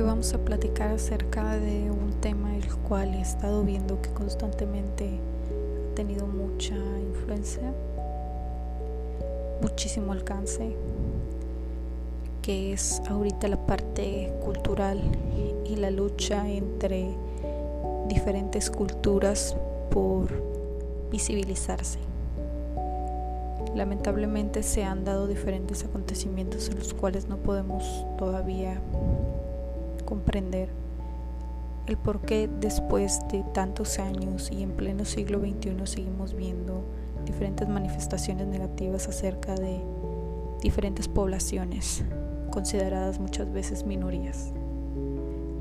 vamos a platicar acerca de un tema el cual he estado viendo que constantemente ha tenido mucha influencia, muchísimo alcance, que es ahorita la parte cultural y la lucha entre diferentes culturas por visibilizarse. Lamentablemente se han dado diferentes acontecimientos en los cuales no podemos todavía comprender el por qué después de tantos años y en pleno siglo XXI seguimos viendo diferentes manifestaciones negativas acerca de diferentes poblaciones consideradas muchas veces minorías.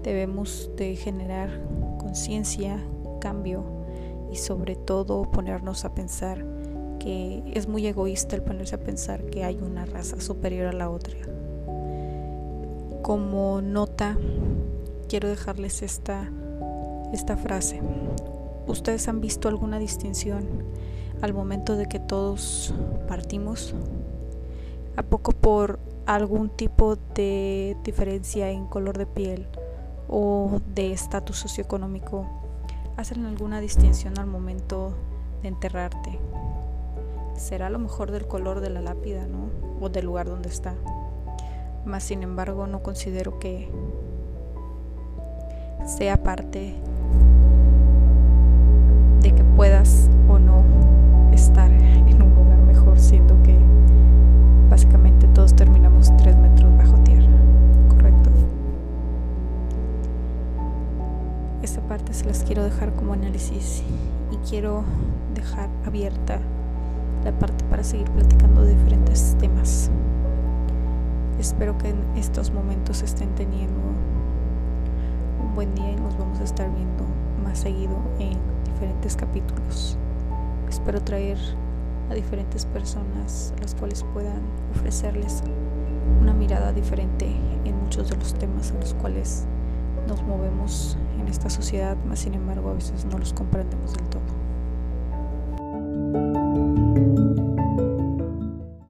Debemos de generar conciencia, cambio y sobre todo ponernos a pensar que es muy egoísta el ponerse a pensar que hay una raza superior a la otra. Como nota, quiero dejarles esta, esta frase. ¿Ustedes han visto alguna distinción al momento de que todos partimos? ¿A poco por algún tipo de diferencia en color de piel o de estatus socioeconómico hacen alguna distinción al momento de enterrarte? será lo mejor del color de la lápida, ¿no? O del lugar donde está. Mas sin embargo no considero que sea parte de que puedas o no estar en un lugar mejor, siendo que básicamente todos terminamos tres metros bajo tierra, ¿correcto? Esta parte se las quiero dejar como análisis y quiero dejar abierta la parte para seguir platicando de diferentes temas. Espero que en estos momentos estén teniendo un buen día y nos vamos a estar viendo más seguido en diferentes capítulos. Espero traer a diferentes personas las cuales puedan ofrecerles una mirada diferente en muchos de los temas en los cuales nos movemos en esta sociedad, más sin embargo a veces no los comprendemos del todo.